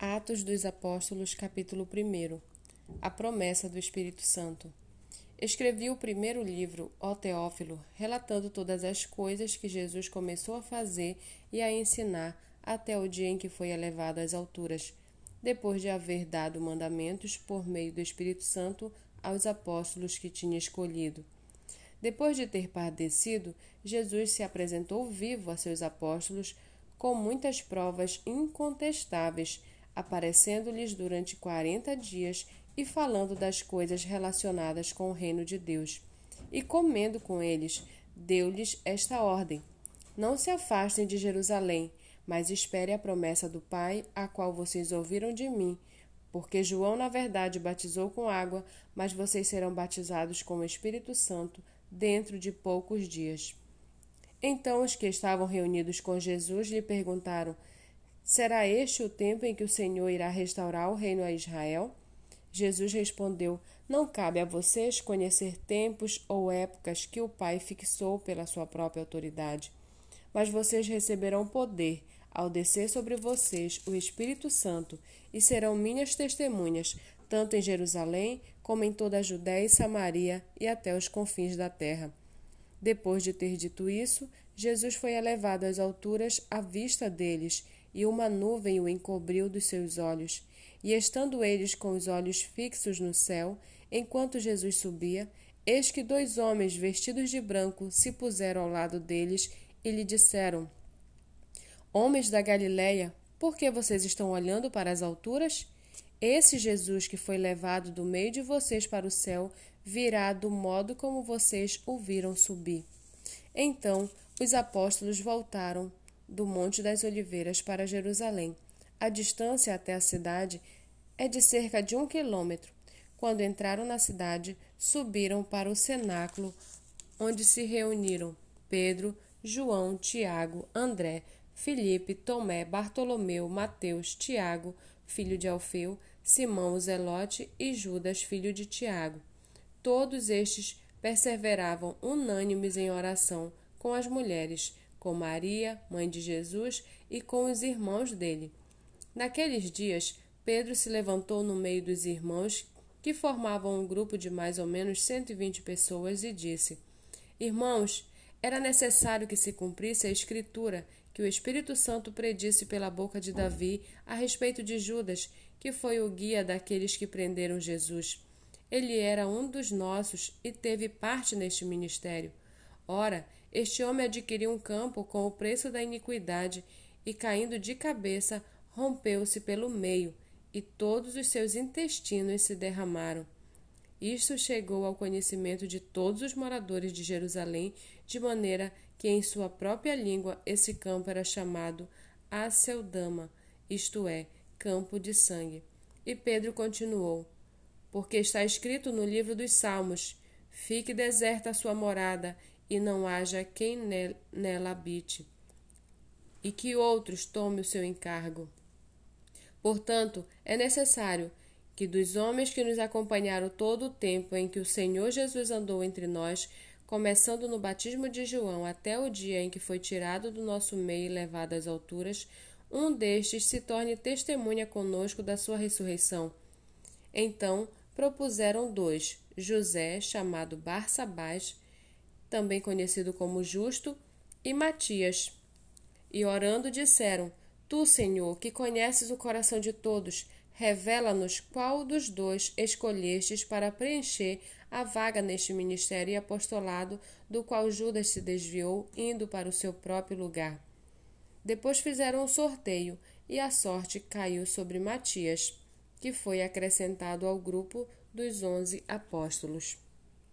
Atos dos Apóstolos, capítulo 1 A promessa do Espírito Santo. Escrevi o primeiro livro, ó Teófilo, relatando todas as coisas que Jesus começou a fazer e a ensinar até o dia em que foi elevado às alturas, depois de haver dado mandamentos por meio do Espírito Santo aos apóstolos que tinha escolhido. Depois de ter padecido, Jesus se apresentou vivo a seus apóstolos com muitas provas incontestáveis aparecendo-lhes durante quarenta dias e falando das coisas relacionadas com o reino de Deus. E comendo com eles, deu-lhes esta ordem: Não se afastem de Jerusalém, mas espere a promessa do Pai, a qual vocês ouviram de mim. Porque João, na verdade, batizou com água, mas vocês serão batizados com o Espírito Santo dentro de poucos dias. Então os que estavam reunidos com Jesus lhe perguntaram: Será este o tempo em que o Senhor irá restaurar o reino a Israel? Jesus respondeu: Não cabe a vocês conhecer tempos ou épocas que o Pai fixou pela sua própria autoridade. Mas vocês receberão poder ao descer sobre vocês o Espírito Santo e serão minhas testemunhas, tanto em Jerusalém como em toda a Judéia e Samaria e até os confins da terra. Depois de ter dito isso, Jesus foi elevado às alturas à vista deles e uma nuvem o encobriu dos seus olhos. E estando eles com os olhos fixos no céu, enquanto Jesus subia, eis que dois homens vestidos de branco se puseram ao lado deles e lhe disseram: Homens da Galileia, por que vocês estão olhando para as alturas? Esse Jesus que foi levado do meio de vocês para o céu virá do modo como vocês o viram subir. Então os apóstolos voltaram do Monte das Oliveiras para Jerusalém. A distância até a cidade é de cerca de um quilômetro. Quando entraram na cidade, subiram para o cenáculo, onde se reuniram Pedro, João, Tiago, André, Filipe, Tomé, Bartolomeu, Mateus, Tiago, filho de Alfeu, Simão o Zelote e Judas, filho de Tiago. Todos estes perseveravam unânimes em oração com as mulheres, com Maria, mãe de Jesus, e com os irmãos dele. Naqueles dias, Pedro se levantou no meio dos irmãos, que formavam um grupo de mais ou menos cento e vinte pessoas, e disse: Irmãos, era necessário que se cumprisse a Escritura que o Espírito Santo predisse pela boca de Davi a respeito de Judas, que foi o guia daqueles que prenderam Jesus. Ele era um dos nossos e teve parte neste ministério. Ora, este homem adquiriu um campo com o preço da iniquidade e, caindo de cabeça, rompeu-se pelo meio, e todos os seus intestinos se derramaram. Isto chegou ao conhecimento de todos os moradores de Jerusalém, de maneira que em sua própria língua esse campo era chamado Aceldama, isto é, campo de sangue. E Pedro continuou: Porque está escrito no livro dos Salmos: Fique deserta a sua morada e não haja quem nela habite, e que outros tome o seu encargo. Portanto, é necessário que dos homens que nos acompanharam todo o tempo em que o Senhor Jesus andou entre nós, começando no batismo de João até o dia em que foi tirado do nosso meio e levado às alturas, um destes se torne testemunha conosco da sua ressurreição. Então propuseram dois, José, chamado Barsabás, também conhecido como Justo, e Matias. E orando disseram: Tu, Senhor, que conheces o coração de todos, revela-nos qual dos dois escolhestes para preencher a vaga neste ministério e apostolado do qual Judas se desviou, indo para o seu próprio lugar. Depois fizeram um sorteio, e a sorte caiu sobre Matias, que foi acrescentado ao grupo dos onze apóstolos.